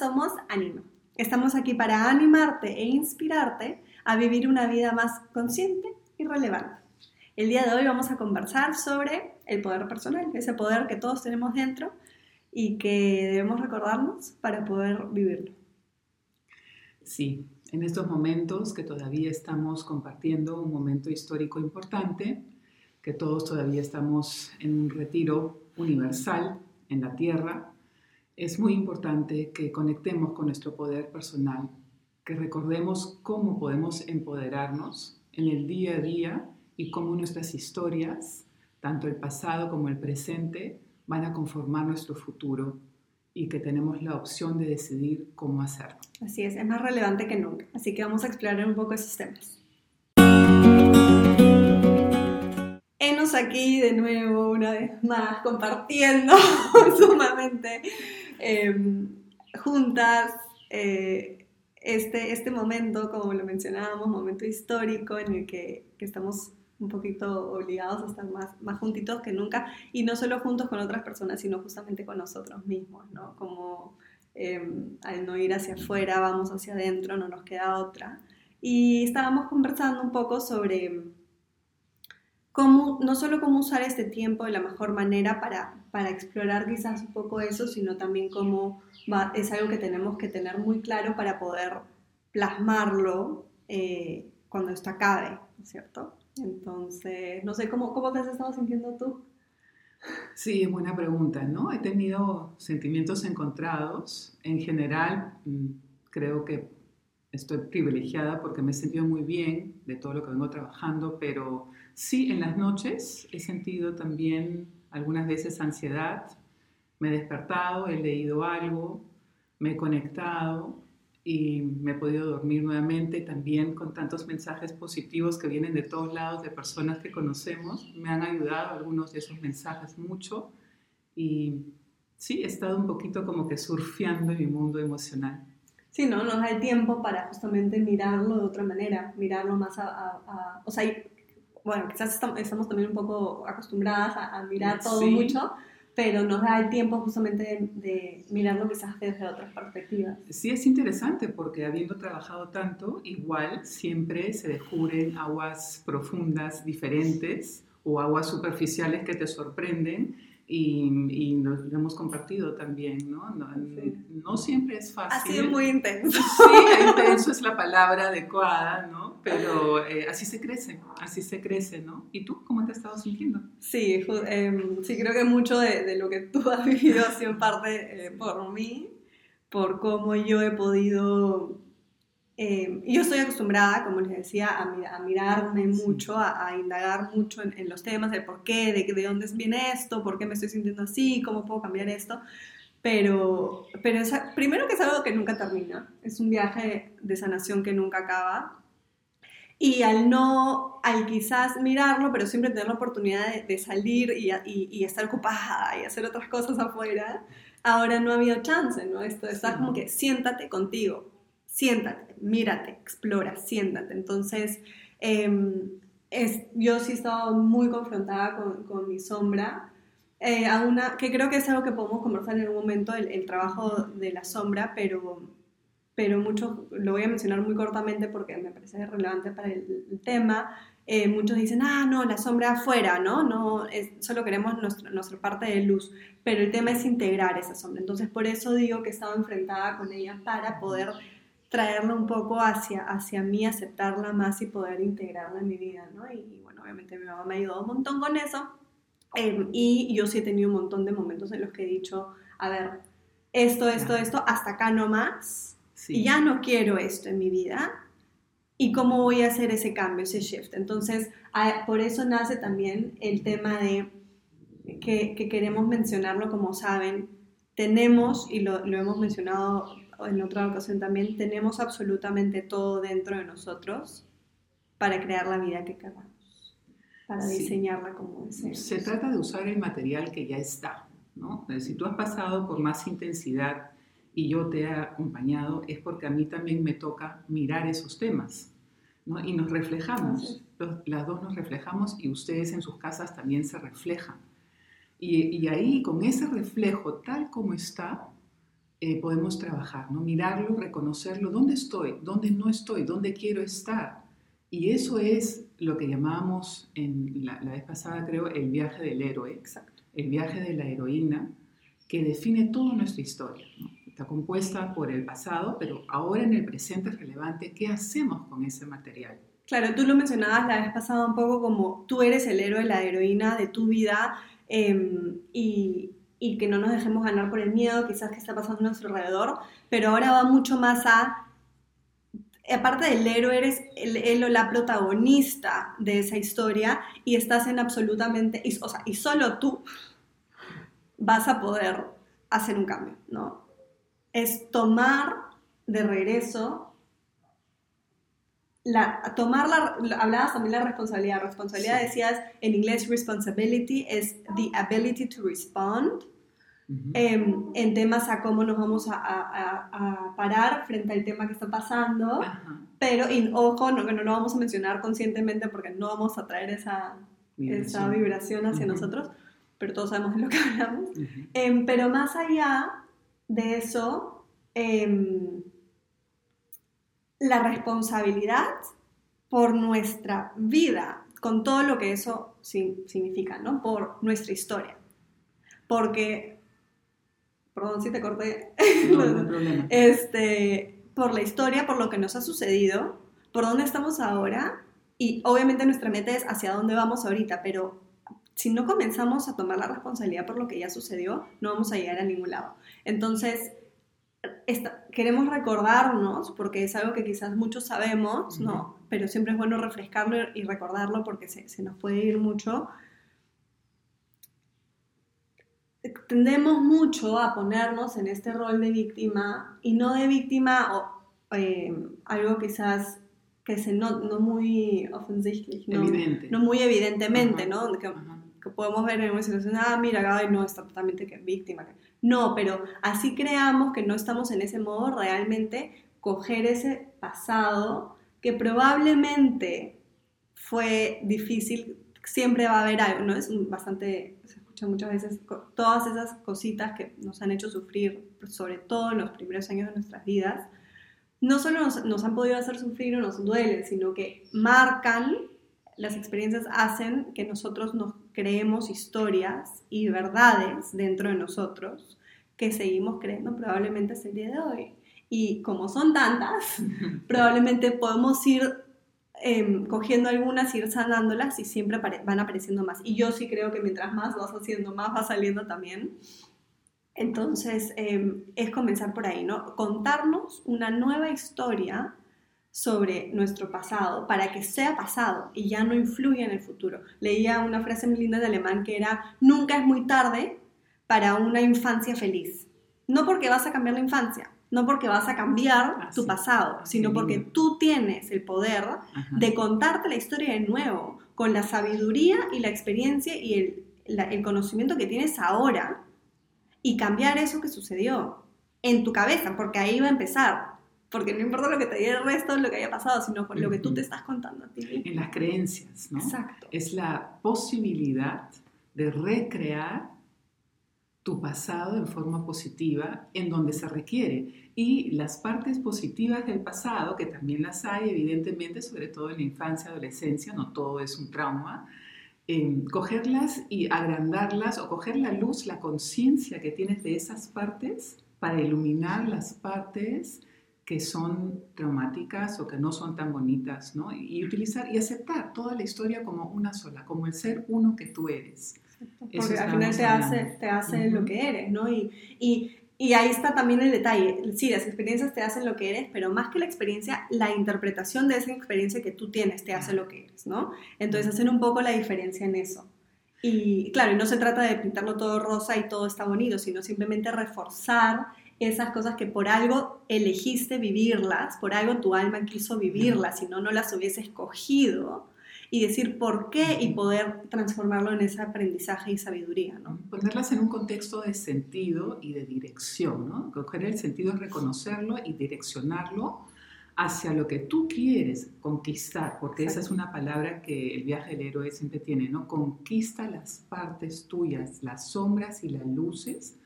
somos Anima. Estamos aquí para animarte e inspirarte a vivir una vida más consciente y relevante. El día de hoy vamos a conversar sobre el poder personal, ese poder que todos tenemos dentro y que debemos recordarnos para poder vivirlo. Sí, en estos momentos que todavía estamos compartiendo un momento histórico importante, que todos todavía estamos en un retiro universal en la Tierra, es muy importante que conectemos con nuestro poder personal, que recordemos cómo podemos empoderarnos en el día a día y cómo nuestras historias, tanto el pasado como el presente, van a conformar nuestro futuro y que tenemos la opción de decidir cómo hacerlo. Así es, es más relevante que nunca. Así que vamos a explorar un poco esos temas. Enos aquí de nuevo, una vez más, compartiendo sumamente em, juntas eh, este, este momento, como lo mencionábamos, momento histórico en el que, estamos un poquito obligados a estar más, más juntitos que nunca, y no solo juntos con otras personas, sino justamente con nosotros mismos, ¿no? Como em, al no ir hacia afuera, vamos hacia adentro, no nos queda otra. Y estábamos conversando un poco sobre cómo, no solo cómo usar este tiempo de la mejor manera para, para explorar quizás un poco eso, sino también cómo va, es algo que tenemos que tener muy claro para poder plasmarlo eh, cuando esto acabe, ¿cierto? Entonces, no sé, ¿cómo, cómo te has estado sintiendo tú? Sí, es buena pregunta, ¿no? He tenido sentimientos encontrados. En general, mm, creo que estoy privilegiada porque me he sentido muy bien de todo lo que vengo trabajando, pero sí, en las noches he sentido también algunas veces ansiedad. Me he despertado, he leído algo, me he conectado y me he podido dormir nuevamente también con tantos mensajes positivos que vienen de todos lados de personas que conocemos. Me han ayudado algunos de esos mensajes mucho y sí, he estado un poquito como que surfeando en mi mundo emocional. Sí, ¿no? Nos da el tiempo para justamente mirarlo de otra manera, mirarlo más a... o sea, bueno, quizás estamos, también un poco acostumbradas a, mirar todo mucho, pero nos da el tiempo justamente de, mirarlo quizás desde otras perspectivas. Sí, es interesante porque habiendo trabajado tanto, igual siempre se descubren aguas profundas diferentes o aguas superficiales que te sorprenden y, lo, hemos compartido también, ¿no? No, siempre es fácil. Ha sido muy intenso. Sí, intenso es la palabra adecuada, ¿no? Pero eh, así se crece, así se crece, ¿no? ¿Y tú cómo te has estado sintiendo? Sí, em, sí creo que mucho de, de, lo que tú has vivido ha sido parte eh, por mí, por cómo yo he podido eh, yo estoy acostumbrada, como les decía, a, mirarme mucho, a, indagar mucho en, los temas, de por qué, de, de dónde viene esto, por qué me estoy sintiendo así, cómo puedo cambiar esto. Pero, pero primero que es algo que nunca termina, es un viaje de sanación que nunca acaba. Y al no, al quizás mirarlo, pero siempre tener la oportunidad de, salir y, y, estar ocupada y hacer otras cosas afuera, ahora no ha habido chance, ¿no? Esto está como que siéntate contigo, siéntate, mírate, explora, siéntate. Entonces, em, es, yo sí he muy confrontada con, con mi sombra, eh, a una, que creo que es algo que podemos conversar en un momento, el, trabajo de la sombra, pero, pero mucho, lo voy a mencionar muy cortamente porque me parece relevante para el, tema. Eh, muchos dicen, ah, no, la sombra afuera, ¿no? no es, solo queremos nuestra, nuestra parte de luz, pero el tema es integrar esa sombra. Entonces, por eso digo que he estado enfrentada con ella para poder traerla un poco hacia, hacia mí, aceptarla más y poder integrarla en mi vida, ¿no? Y, bueno, obviamente mi mamá me ha ayudado un montón con eso. Em, y yo sí he tenido un montón de momentos en los que he dicho, a ver, esto, esto, esto, hasta acá no más. Y ya no quiero esto en mi vida. ¿Y cómo voy a hacer ese cambio, ese shift? Entonces, por eso nace también el tema de que, que queremos mencionarlo, como saben, tenemos, y lo, lo hemos mencionado en otra ocasión también, tenemos absolutamente todo dentro de nosotros para crear la vida que queramos, para diseñarla como deseamos. Se trata de usar el material que ya está, ¿no? Si tú has pasado por más intensidad y yo te he acompañado, es porque a mí también me toca mirar esos temas, ¿no? Y nos reflejamos, las dos nos reflejamos y ustedes en sus casas también se reflejan. Y, y ahí, con ese reflejo tal como está, eh, podemos trabajar, ¿no? Mirarlo, reconocerlo, ¿dónde estoy? ¿Dónde no estoy? ¿Dónde quiero estar? Y eso es lo que llamamos en la, la vez pasada, creo, el viaje del héroe, Exacto. el viaje de la heroína, que define toda nuestra historia. ¿no? Está compuesta por el pasado, pero ahora en el presente es relevante qué hacemos con ese material. Claro, tú lo mencionabas la vez pasada un poco como tú eres el héroe, la heroína de tu vida eh, y, y, que no nos dejemos ganar por el miedo quizás que está pasando a nuestro alrededor, pero ahora va mucho más a, aparte del héroe, eres el, o la protagonista de esa historia y estás en absolutamente, y, o sea, y solo tú vas a poder hacer un cambio, ¿no? Es tomar de regreso la, tomar la, hablabas también la responsabilidad. Responsabilidad sí. decías en inglés responsibility es the ability to respond uh -huh. eh, en temas a cómo nos vamos a, a, a, parar frente al tema que está pasando. Uh -huh. Pero, y, ojo, no, que no lo vamos a mencionar conscientemente porque no vamos a traer esa vibración, esa vibración hacia uh -huh. nosotros, pero todos sabemos de lo que hablamos. Eh, pero más allá de eso, eh, la responsabilidad por nuestra vida, con todo lo que eso significa, ¿no? Por nuestra historia. Porque, perdón si te corté, no, no hay problema. este, por la historia, por lo que nos ha sucedido, por dónde estamos ahora, y obviamente nuestra meta es hacia dónde vamos ahorita, pero si no comenzamos a tomar la responsabilidad por lo que ya sucedió, no vamos a llegar a ningún lado. Entonces, esta, queremos recordarnos, porque es algo que quizás muchos sabemos, uh -huh. ¿no? Pero siempre es bueno refrescarlo y recordarlo porque se, se, nos puede ir mucho. Tendemos mucho a ponernos en este rol de víctima y no de víctima o eh, algo quizás que se no, no muy offensichtlich, no, muy evidentemente, uh -huh. ¿no? Que, uh -huh. Que, podemos ver en una situación, ah, mira, ay, no, está totalmente que víctima. No, pero así creamos que no estamos en ese modo realmente coger ese pasado que probablemente fue difícil, siempre va a haber algo, ¿no? Es bastante, se escucha muchas veces, todas esas cositas que nos han hecho sufrir, sobre todo en los primeros años de nuestras vidas, no solo nos, nos han podido hacer sufrir o nos duelen, sino que marcan, las experiencias hacen que nosotros nos creemos historias y verdades dentro de nosotros que seguimos creyendo probablemente hasta el día de hoy. Y como son tantas, probablemente podemos ir eh, cogiendo algunas, ir sanándolas y siempre van apareciendo más. Y yo sí creo que mientras más vas haciendo, más va saliendo también. Entonces, eh, es comenzar por ahí, ¿no? Contarnos una nueva historia sobre nuestro pasado para que sea pasado y ya no influya en el futuro. Leía una frase muy linda de alemán que era, nunca es muy tarde para una infancia feliz. No porque vas a cambiar la infancia, no porque vas a cambiar tu pasado, sino porque tú tienes el poder Ajá. de contarte la historia de nuevo, con la sabiduría y la experiencia y el, la, el conocimiento que tienes ahora y cambiar eso que sucedió en tu cabeza, porque ahí va a empezar. Porque no importa lo que te diga el resto, lo que haya pasado, sino con lo que tú te estás contando a ti. En las creencias, ¿no? Exacto. Es la posibilidad de recrear tu pasado en forma positiva en donde se requiere. Y las partes positivas del pasado, que también las hay, evidentemente, sobre todo en la infancia, adolescencia, no todo es un trauma, eh, cogerlas y agrandarlas o coger la luz, la conciencia que tienes de esas partes para iluminar las partes que son traumáticas o que no son tan bonitas, ¿no? Y utilizar y aceptar toda la historia como una sola, como el ser uno que tú eres. Porque al final te hace, te hace uh -huh. lo que eres, ¿no? Y, y, y, ahí está también el detalle. Sí, las experiencias te hacen lo que eres, pero más que la experiencia, la interpretación de esa experiencia que tú tienes te hace lo que eres, ¿no? Entonces hacen un poco la diferencia en eso. Y claro, y no se trata de pintarlo todo rosa y todo está bonito, sino simplemente reforzar esas cosas que por algo elegiste vivirlas, por algo tu alma quiso vivirlas, si no, no las hubiese escogido y decir por qué y poder transformarlo en ese aprendizaje y sabiduría, ¿no? Ponerlas en un contexto de sentido y de dirección, ¿no? Coger el sentido es reconocerlo y direccionarlo hacia lo que tú quieres conquistar, porque esa es una palabra que el viaje del héroe siempre tiene, ¿no? Conquista las partes tuyas, las sombras y las luces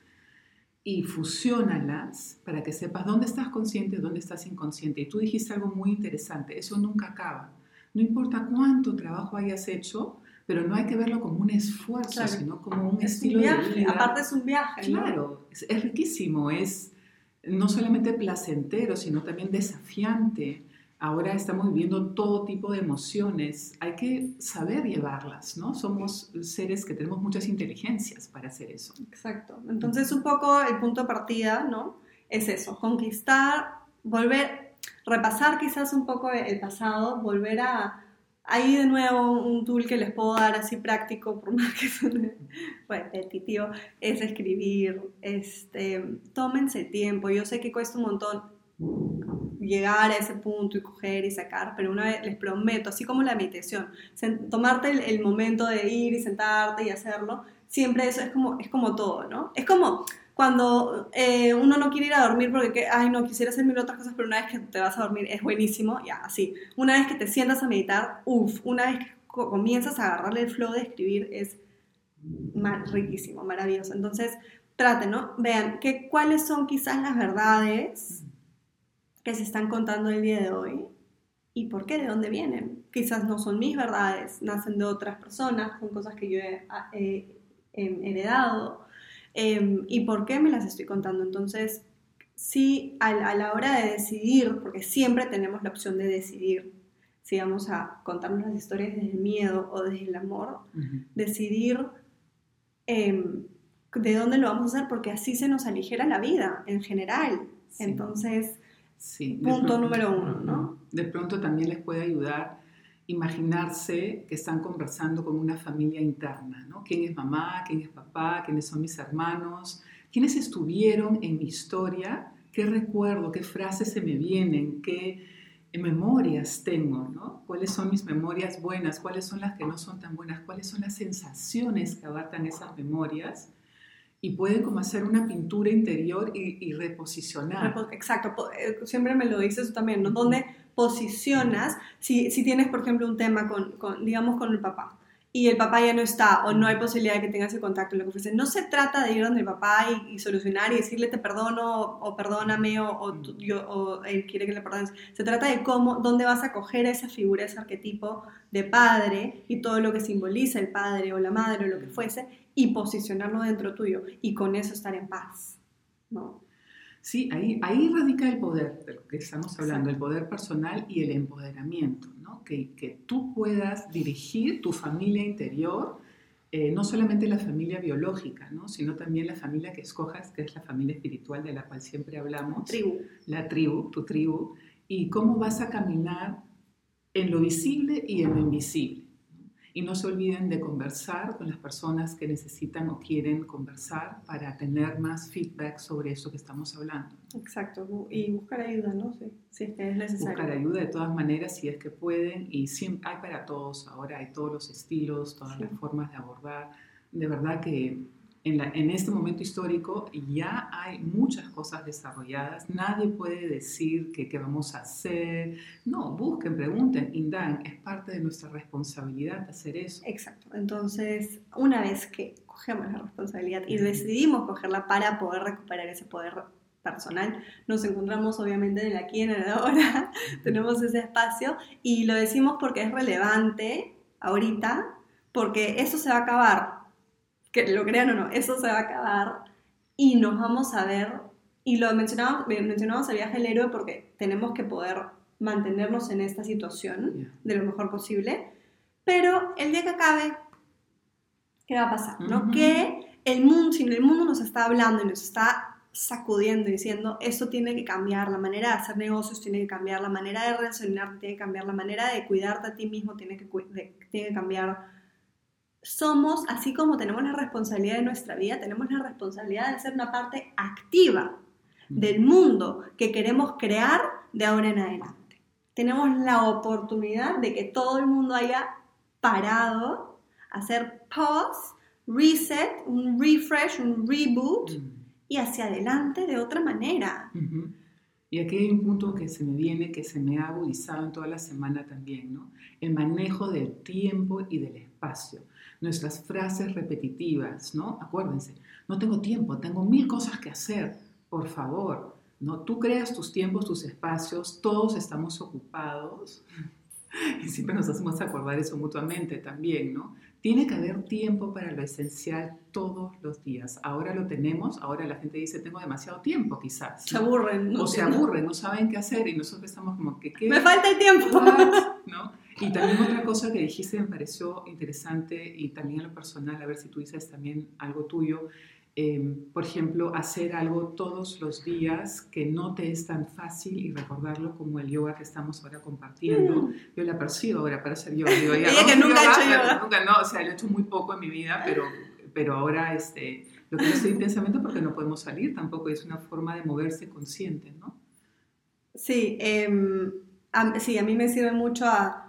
y fusiónalas para que sepas dónde estás consciente, dónde estás inconsciente. Y tú dijiste algo muy interesante, eso nunca acaba. No importa cuánto trabajo hayas hecho, pero no hay que verlo como un esfuerzo, sino como un estilo de vida. Aparte es un viaje. Claro, es, es riquísimo, es no solamente placentero, sino también desafiante. Ahora estamos viviendo todo tipo de emociones. Hay que saber llevarlas, ¿no? Somos seres que tenemos muchas inteligencias para hacer eso. Exacto. Entonces, un poco el punto de partida, ¿no? Es eso, conquistar, volver, repasar quizás un poco el pasado, volver a, Ahí de nuevo un tool que les puedo dar así práctico, por más que suene repetitivo, es escribir. Este, tómense tiempo. Yo sé que cuesta un montón llegar a ese punto y coger y sacar, pero una vez les prometo, así como la meditación, tomarte el, momento de ir y sentarte y hacerlo, siempre eso es como, es como todo, ¿no? Es como, cuando eh, uno no quiere ir a dormir porque, ay, no, quisiera hacer mil otras cosas, pero una vez que te vas a dormir es buenísimo, ya, así. Una vez que te sientas a meditar, uff, una vez que comienzas a agarrarle el flow de escribir es riquísimo, maravilloso. Entonces, traten, ¿no? Vean que, cuáles son quizás las verdades que se están contando el día de hoy y por qué, de dónde vienen. Quizás no son mis verdades, nacen de otras personas, son cosas que yo he heredado Em, y por qué me las estoy contando. Entonces, sí, a, la hora de decidir, porque siempre tenemos la opción de decidir si vamos a contarnos las historias desde el miedo o desde el amor, decidir em, de dónde lo vamos a hacer, porque así se nos aligera la vida en general. Entonces, sí, punto número uno, ¿no? De pronto también les puede ayudar imaginarse que están conversando con una familia interna, ¿no? ¿Quién es mamá? ¿Quién es papá? ¿Quiénes son mis hermanos? ¿Quiénes estuvieron en mi historia? ¿Qué recuerdo? ¿Qué frases se me vienen? ¿Qué memorias tengo? ¿no? ¿Cuáles son mis memorias buenas? ¿Cuáles son las que no son tan buenas? ¿Cuáles son las sensaciones que abarcan esas memorias? Y pueden como hacer una pintura interior y, reposicionar. Exacto, eh, siempre me lo dices también, ¿no? Donde posicionas, si, si tienes, por ejemplo, un tema con, con, digamos, con el papá, y el papá ya no está o no hay posibilidad de que tengas ese contacto, lo que ofrece. No se trata de ir donde el papá y, solucionar y decirle te perdono o perdóname o, o, yo, o, él quiere que le perdones. Se trata de cómo, dónde vas a coger esa figura, ese arquetipo de padre y todo lo que simboliza el padre o la madre o lo que fuese y posicionarlo dentro tuyo y con eso estar en paz, ¿no? Sí, ahí, ahí radica el poder de lo que estamos hablando, el poder personal y el empoderamiento. Que, que tú puedas dirigir tu familia interior, eh, no solamente la familia biológica, ¿no? sino también la familia que escojas, que es la familia espiritual de la cual siempre hablamos. Tribu. La tribu, tu tribu, y cómo vas a caminar en lo visible y en lo invisible. Y no se olviden de conversar con las personas que necesitan o quieren conversar para tener más feedback sobre eso que estamos hablando. Exacto, y buscar ayuda, ¿no? Sí, si es que es necesario. Buscar ayuda de todas maneras si es que pueden y siempre, hay para todos, ahora hay todos los estilos, todas las formas de abordar. De verdad que en, este momento histórico ya hay muchas cosas desarrolladas, nadie puede decir que qué vamos a hacer, no, busquen, pregunten, indaguen, es parte de nuestra responsabilidad hacer eso. Exacto, entonces una vez que cogemos la responsabilidad y decidimos cogerla para poder recuperar ese poder personal, nos encontramos obviamente en el aquí y en el ahora, tenemos ese espacio y lo decimos porque es relevante ahorita, porque eso se va a acabar que lo crean o no, eso se va a acabar y nos vamos a ver, y lo mencionamos, mencionamos el viaje del héroe porque tenemos que poder mantenernos en esta situación de lo mejor posible, pero el día que acabe, ¿qué va a pasar? ¿no? Que el mundo, si el mundo nos está hablando y nos está sacudiendo diciendo, esto tiene que cambiar, la manera de hacer negocios tiene que cambiar, la manera de relacionarte tiene que cambiar, la manera de cuidarte a ti mismo tiene que, tiene que cambiar, somos, así como tenemos la responsabilidad de nuestra vida, tenemos la responsabilidad de ser una parte activa del mundo que queremos crear de ahora en adelante. Tenemos la oportunidad de que todo el mundo haya parado, hacer pause, reset, un refresh, un reboot y hacia adelante de otra manera. Y aquí hay un punto que se me viene, que se me ha agudizado en toda la semana también, ¿no? El manejo del tiempo y del espacio. Nuestras frases repetitivas, ¿no? Acuérdense, no tengo tiempo, tengo mil cosas que hacer, por favor, ¿no? Tú creas tus tiempos, tus espacios, todos estamos ocupados. Y siempre nos hacemos acordar eso mutuamente también, ¿no? Tiene que haber tiempo para lo esencial todos los días. Ahora lo tenemos, ahora la gente dice, tengo demasiado tiempo quizás. Se aburren. ¿no? O se aburren, no saben qué hacer y nosotros estamos como que... ¿qué? Me falta el tiempo. ¿No? Y también otra cosa que dijiste me pareció interesante y también en lo personal, a ver si tú dices también algo tuyo, Em, por ejemplo, hacer algo todos los días que no te es tan fácil y recordarlo como el yoga que estamos ahora compartiendo. Mm. Yo la percibo ahora para hacer yoga. Digo, ya, que nunca he hecho yoga. Nunca, no, o sea, lo he hecho muy poco en mi vida, pero, pero ahora este, lo que estoy intensamente porque no podemos salir tampoco, es una forma de moverse consciente, ¿no? Sí, em, a, sí, a mí me sirve mucho a,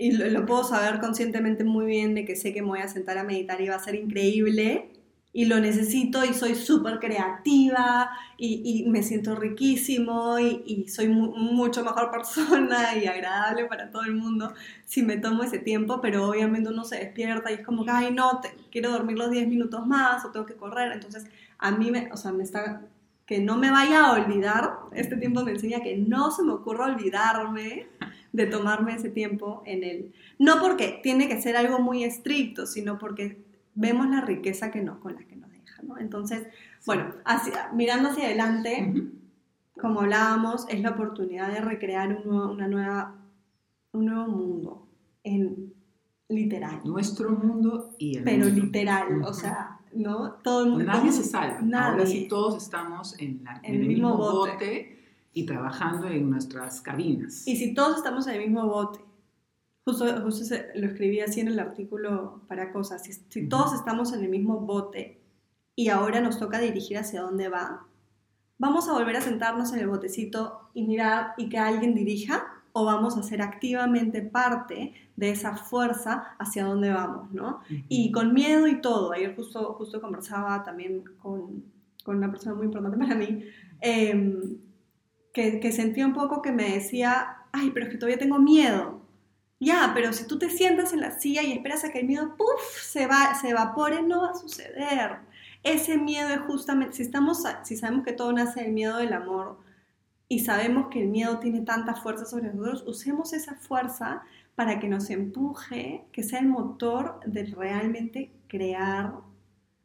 y lo, lo puedo saber conscientemente muy bien de que sé que me voy a sentar a meditar y va a ser increíble y lo necesito y soy súper creativa y, y, me siento riquísimo y, y soy mucho mejor persona y agradable para todo el mundo si me tomo ese tiempo, pero obviamente uno se despierta y es como que, ay, no, te, quiero dormir los 10 minutos más o tengo que correr. Entonces, a mí, me, o sea, me está, que no me vaya a olvidar, este tiempo me enseña que no se me ocurra olvidarme de tomarme ese tiempo en él. No porque tiene que ser algo muy estricto, sino porque vemos la riqueza que no, con la que nos deja, ¿no? Entonces, bueno, mirando hacia adelante, como hablábamos, es la oportunidad de recrear un nuevo, una nueva, un nuevo mundo, en literal. Nuestro mundo y el Pero mundo. literal, o sea, ¿no? Todo el mundo. Nadie se salva. Nadie. Ahora sí todos estamos en, la, en, el, mismo bote. bote y trabajando en nuestras cabinas. Y si todos estamos en el mismo bote Justo, justo lo escribí así en el artículo para cosas. Si, todos estamos en el mismo bote y ahora nos toca dirigir hacia dónde va, ¿vamos a volver a sentarnos en el botecito y mirar y que alguien dirija? ¿O vamos a ser activamente parte de esa fuerza hacia dónde vamos? ¿no? Y con miedo y todo. Ayer justo, justo conversaba también con, con una persona muy importante para mí, eh, que, sentía un poco que me decía, ay, pero es que todavía tengo miedo. Ya, pero si tú te sientas en la silla y esperas a que el miedo, puff, se, va, se evapore, no va a suceder. Ese miedo es justamente, si, estamos, si sabemos que todo nace del miedo del amor y sabemos que el miedo tiene tanta fuerza sobre nosotros, usemos esa fuerza para que nos empuje, que sea el motor de realmente crear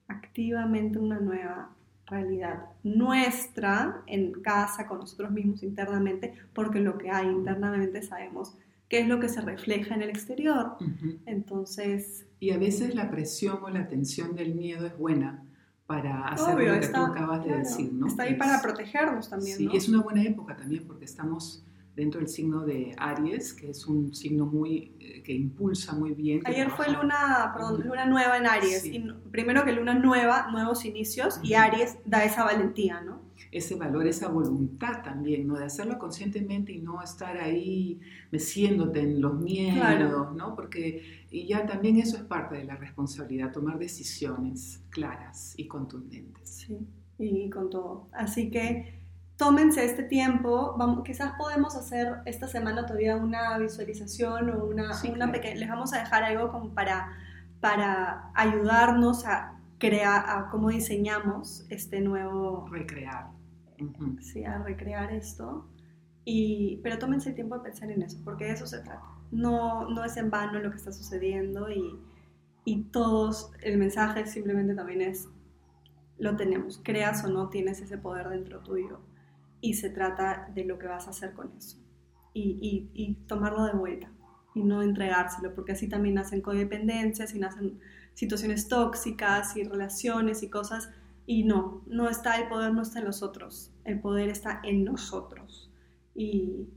activamente una nueva realidad nuestra en casa, con nosotros mismos internamente, porque lo que hay internamente sabemos qué es lo que se refleja en el exterior. Entonces... Y a veces la presión o la tensión del miedo es buena para hacer lo que tú acabas de decir, ¿no? Está ahí para protegernos también, Sí, es una buena época también porque estamos dentro del signo de Aries, que es un signo muy eh, que impulsa muy bien. Ayer fue luna, perdón, luna nueva en Aries. Y primero que luna nueva, nuevos inicios, y Aries da esa valentía, ¿no? Ese valor, esa voluntad también, ¿no? De hacerlo conscientemente y no estar ahí meciéndote en los miedos, ¿no? Porque y ya también eso es parte de la responsabilidad, tomar decisiones claras y contundentes. Sí, y con todo. Así que tómense este tiempo, vamos, quizás podemos hacer esta semana todavía una visualización o una, una pequeña, les vamos a dejar algo como para, para ayudarnos a crear, a cómo diseñamos este nuevo... Recrear. Sí, a recrear esto. Y, pero tómense el tiempo de pensar en eso, porque de eso se trata. No, no es en vano lo que está sucediendo y, y todos, el mensaje simplemente también es, lo tenemos, creas o no, tienes ese poder dentro tuyo y se trata de lo que vas a hacer con eso y, y, tomarlo de vuelta y no entregárselo, porque así también nacen codependencias y nacen situaciones tóxicas y relaciones y cosas. Y no, no está el poder, no está en los otros, el poder está en nosotros. Y,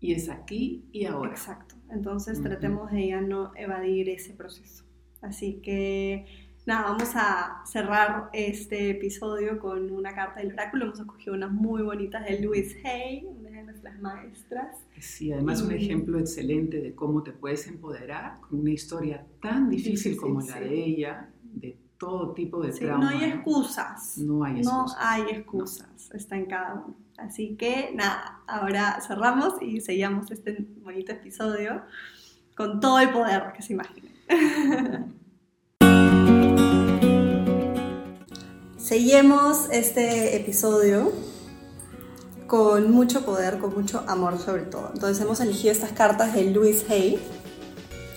y es aquí y ahora. Exacto, entonces tratemos de ya no evadir ese proceso. Así que nada, vamos a cerrar este episodio con una carta del oráculo. Hemos escogido unas muy bonitas de Louise Hay, una de nuestras maestras. Sí, además un ejemplo excelente de cómo te puedes empoderar con una historia tan difícil, como la de ella, de todo tipo de Sí, trauma. no hay excusas. No hay No excusas. hay excusas. Está en cada uno. Así que nada, ahora cerramos y seguimos este bonito episodio con todo el poder que se imaginen. Seguimos este episodio con mucho poder, con mucho amor sobre todo. Entonces hemos elegido estas cartas de Louis Hay.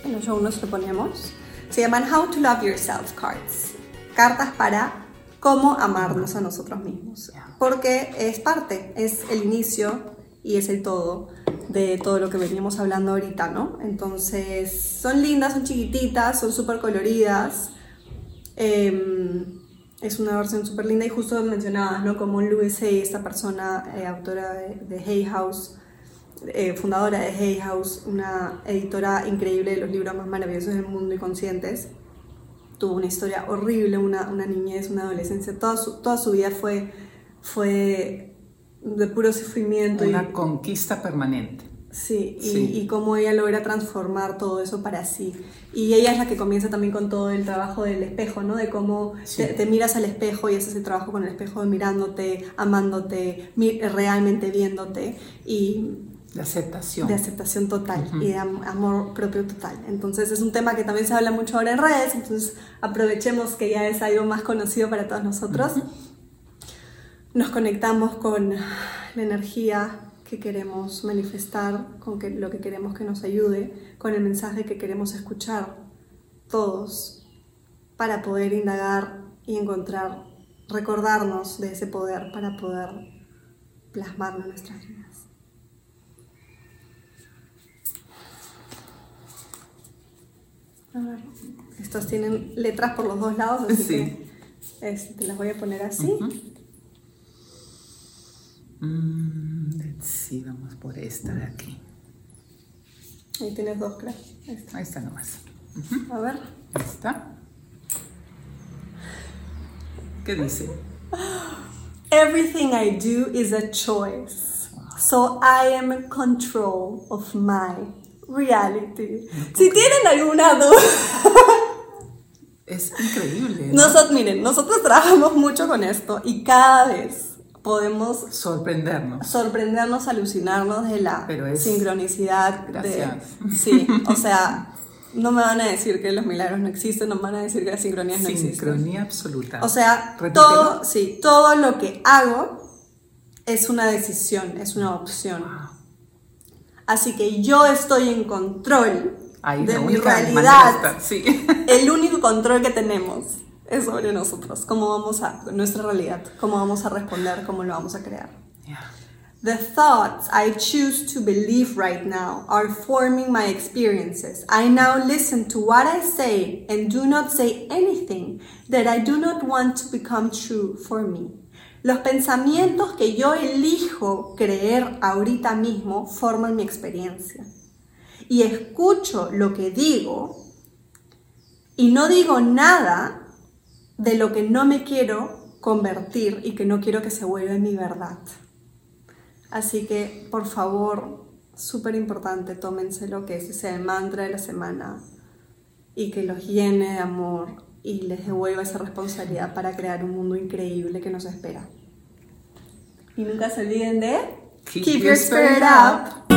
En los show ponemos. Se llaman How to Love Yourself Cards. Cartas para cómo amarnos a nosotros mismos. Porque es parte, es el inicio y es el todo de todo lo que veníamos hablando ahorita, ¿no? Entonces, son lindas, son chiquititas, son súper coloridas. Eh, es una versión súper linda y justo mencionabas, ¿no? Como Louis Hay, esta persona, eh, autora de, Hay House, eh, fundadora de Hay House, una editora increíble de los libros más maravillosos del mundo y conscientes. Tuvo una historia horrible, una, una niñez, una adolescencia. Toda su, toda su vida fue, fue de puro sufrimiento. Una conquista permanente. Sí, y, Sí. y cómo ella logra transformar todo eso para sí. Y ella es la que comienza también con todo el trabajo del espejo, ¿no? De cómo Sí. te, te miras al espejo y haces el trabajo con el espejo, mirándote, amándote, realmente viéndote y De aceptación. de aceptación total y de am- amor propio total. Entonces es un tema que también se habla mucho ahora en redes, entonces aprovechemos que ya es algo más conocido para todos nosotros. Nos conectamos con la energía que queremos manifestar, con que, lo que queremos que nos ayude, con el mensaje que queremos escuchar todos para poder indagar y encontrar, recordarnos de ese poder para poder plasmarlo en nuestras vidas. A ver, estos tienen letras por los dos lados, así Sí. que este, te las voy a poner así. Mm, see, vamos por esta de aquí. Ahí tienes dos, creo. Ahí está. Ahí está nomás. A ver. Ahí está. ¿Qué dice? Everything I do is a choice. So I am in control of my reality. Si tienen alguna duda, Es increíble. ¿no? nosotros, miren, nosotros trabajamos mucho con esto y cada vez podemos Sorprendernos. sorprendernos, alucinarnos de la Pero es- sincronicidad. de- Gracias. sí, o sea, no me van a decir que los milagros no existen, no me van a decir que las sincronías no existen. Sincronía absoluta. O sea, Repítelo. todo, sí, todo lo que hago es una decisión, es una opción. Así que yo estoy en control Ahí de mi de realidad. Sí. El único control que tenemos es sobre nosotros, cómo vamos a, nuestra realidad, cómo vamos a responder, cómo lo vamos a crear. Yeah. The thoughts I choose to believe right now are forming my experiences. I now listen to what I say and do not say anything that I do not want to become true for me. Los pensamientos que yo elijo creer ahorita mismo forman mi experiencia. Y escucho lo que digo y no digo nada de lo que no me quiero convertir y que no quiero que se vuelva mi verdad. Así que, por favor, súper importante, tómense lo que ese sea el mantra de la semana y que los llene de amor y les devuelva esa responsabilidad para crear un mundo increíble que nos espera. Y nunca se olviden de Keep your spirit up.